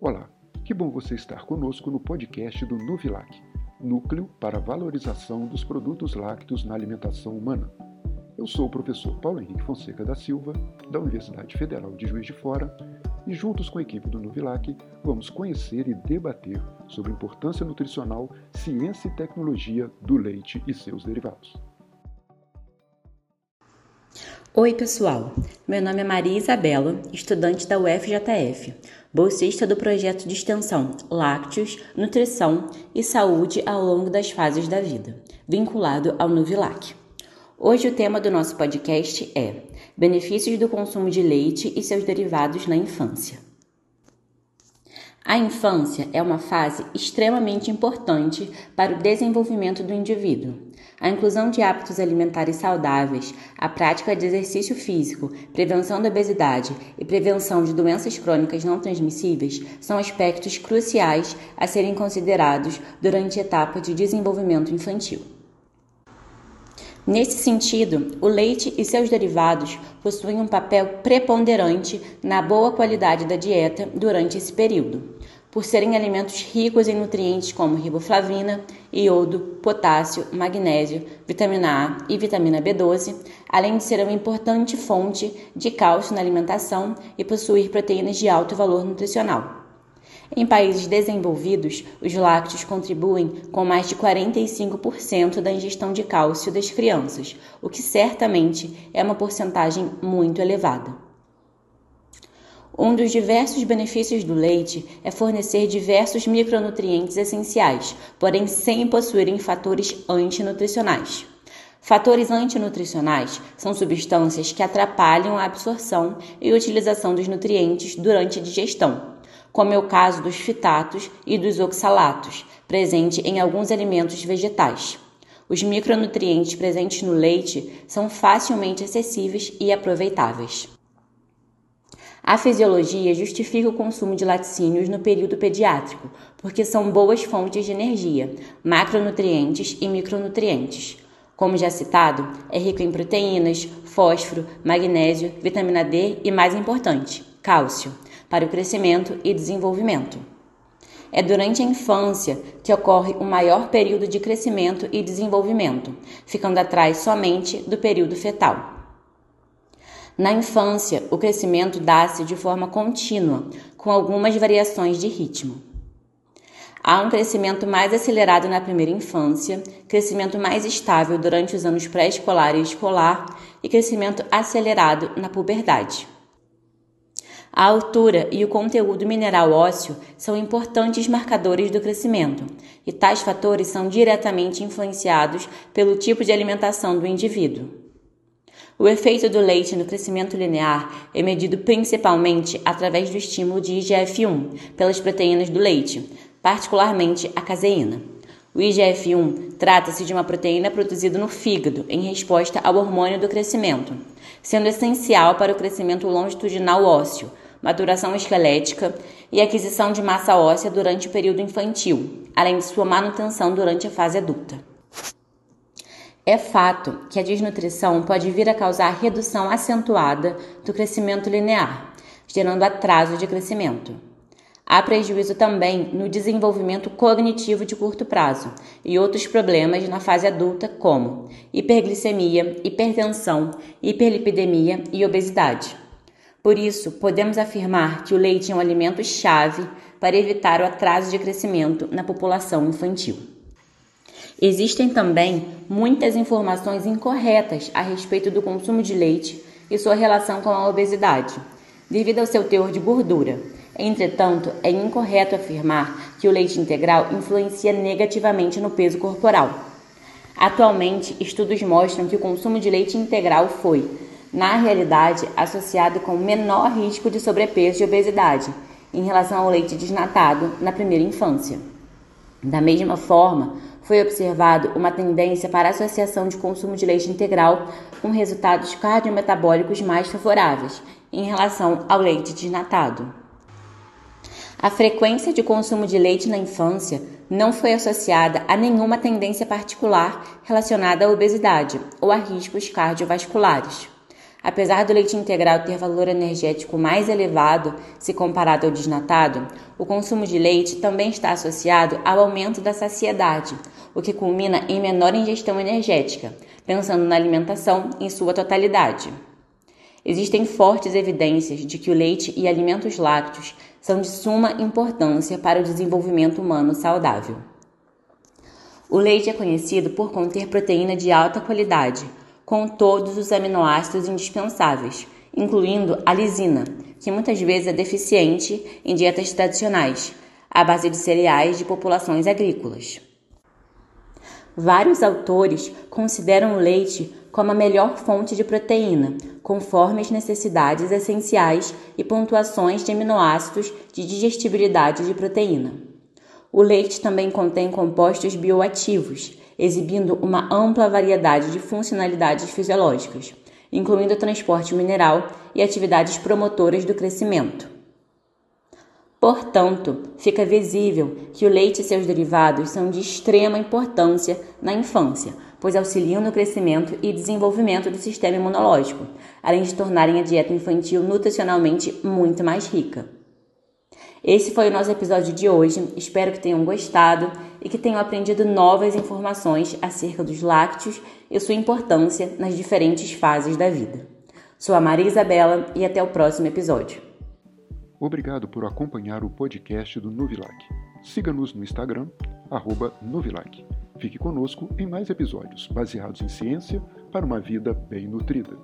Olá, que bom você estar conosco no podcast do Nuvilac, Núcleo para a Valorização dos Produtos Lácteos na Alimentação Humana. Eu sou o professor Paulo Henrique Fonseca da Silva, da Universidade Federal de Juiz de Fora, e juntos com a equipe do Nuvilac vamos conhecer e debater sobre importância nutricional, ciência e tecnologia do leite e seus derivados. Oi, pessoal. Meu nome é Maria Isabela, estudante da UFJF, bolsista do projeto de extensão Lácteos, Nutrição e Saúde ao longo das fases da vida, vinculado ao Nuvilac. Hoje o tema do nosso podcast é Benefícios do consumo de leite e seus derivados na infância. A infância é uma fase extremamente importante para o desenvolvimento do indivíduo. A inclusão de hábitos alimentares saudáveis, a prática de exercício físico, prevenção da obesidade e prevenção de doenças crônicas não transmissíveis são aspectos cruciais a serem considerados durante a etapa de desenvolvimento infantil. Nesse sentido, o leite e seus derivados possuem um papel preponderante na boa qualidade da dieta durante esse período, por serem alimentos ricos em nutrientes como riboflavina, iodo, potássio, magnésio, vitamina A e vitamina B12, além de ser uma importante fonte de cálcio na alimentação e possuir proteínas de alto valor nutricional. Em países desenvolvidos, os lácteos contribuem com mais de 45% da ingestão de cálcio das crianças, o que certamente é uma porcentagem muito elevada. Um dos diversos benefícios do leite é fornecer diversos micronutrientes essenciais, porém sem possuírem fatores antinutricionais. Fatores antinutricionais são substâncias que atrapalham a absorção e utilização dos nutrientes durante a digestão, como é o caso dos fitatos e dos oxalatos, presente em alguns alimentos vegetais. Os micronutrientes presentes no leite são facilmente acessíveis e aproveitáveis. A fisiologia justifica o consumo de laticínios no período pediátrico, porque são boas fontes de energia, macronutrientes e micronutrientes. Como já citado, é rico em proteínas, fósforo, magnésio, vitamina D e, mais importante, cálcio para o crescimento e desenvolvimento. É durante a infância que ocorre o maior período de crescimento e desenvolvimento, ficando atrás somente do período fetal. Na infância, o crescimento dá-se de forma contínua, com algumas variações de ritmo. Há um crescimento mais acelerado na primeira infância, crescimento mais estável durante os anos pré-escolar e escolar e crescimento acelerado na puberdade. A altura e o conteúdo mineral ósseo são importantes marcadores do crescimento, e tais fatores são diretamente influenciados pelo tipo de alimentação do indivíduo. O efeito do leite no crescimento linear é medido principalmente através do estímulo de IGF-1 pelas proteínas do leite, particularmente a caseína. O IGF-1 trata-se de uma proteína produzida no fígado em resposta ao hormônio do crescimento, sendo essencial para o crescimento longitudinal ósseo, maturação esquelética e aquisição de massa óssea durante o período infantil, além de sua manutenção durante a fase adulta. É fato que a desnutrição pode vir a causar redução acentuada do crescimento linear, gerando atraso de crescimento. Há prejuízo também no desenvolvimento cognitivo de curto prazo e outros problemas na fase adulta, como hiperglicemia, hipertensão, hiperlipidemia e obesidade. Por isso, podemos afirmar que o leite é um alimento chave para evitar o atraso de crescimento na população infantil. Existem também muitas informações incorretas a respeito do consumo de leite e sua relação com a obesidade, devido ao seu teor de gordura. Entretanto, é incorreto afirmar que o leite integral influencia negativamente no peso corporal. Atualmente, estudos mostram que o consumo de leite integral foi, na realidade, associado com menor risco de sobrepeso e obesidade em relação ao leite desnatado na primeira infância. Da mesma forma, foi observado uma tendência para a associação de consumo de leite integral com resultados cardiometabólicos mais favoráveis em relação ao leite desnatado. A frequência de consumo de leite na infância não foi associada a nenhuma tendência particular relacionada à obesidade ou a riscos cardiovasculares. Apesar do leite integral ter valor energético mais elevado se comparado ao desnatado, o consumo de leite também está associado ao aumento da saciedade, o que culmina em menor ingestão energética, pensando na alimentação em sua totalidade. Existem fortes evidências de que o leite e alimentos lácteos são de suma importância para o desenvolvimento humano saudável. O leite é conhecido por conter proteína de alta qualidade, com todos os aminoácidos indispensáveis, incluindo a lisina, que muitas vezes é deficiente em dietas tradicionais, à base de cereais de populações agrícolas. Vários autores consideram o leite como a melhor fonte de proteína, conforme as necessidades essenciais e pontuações de aminoácidos de digestibilidade de proteína. O leite também contém compostos bioativos, exibindo uma ampla variedade de funcionalidades fisiológicas, incluindo transporte mineral e atividades promotoras do crescimento. Portanto, fica visível que o leite e seus derivados são de extrema importância na infância, pois auxiliam no crescimento e desenvolvimento do sistema imunológico, além de tornarem a dieta infantil nutricionalmente muito mais rica. Esse foi o nosso episódio de hoje. Espero que tenham gostado e que tenham aprendido novas informações acerca dos lácteos e sua importância nas diferentes fases da vida. Sou a Maria Isabela e até o próximo episódio. Obrigado por acompanhar o podcast do Nuvilac. Siga-nos no Instagram, Nuvilac. Fique conosco em mais episódios baseados em ciência para uma vida bem nutrida.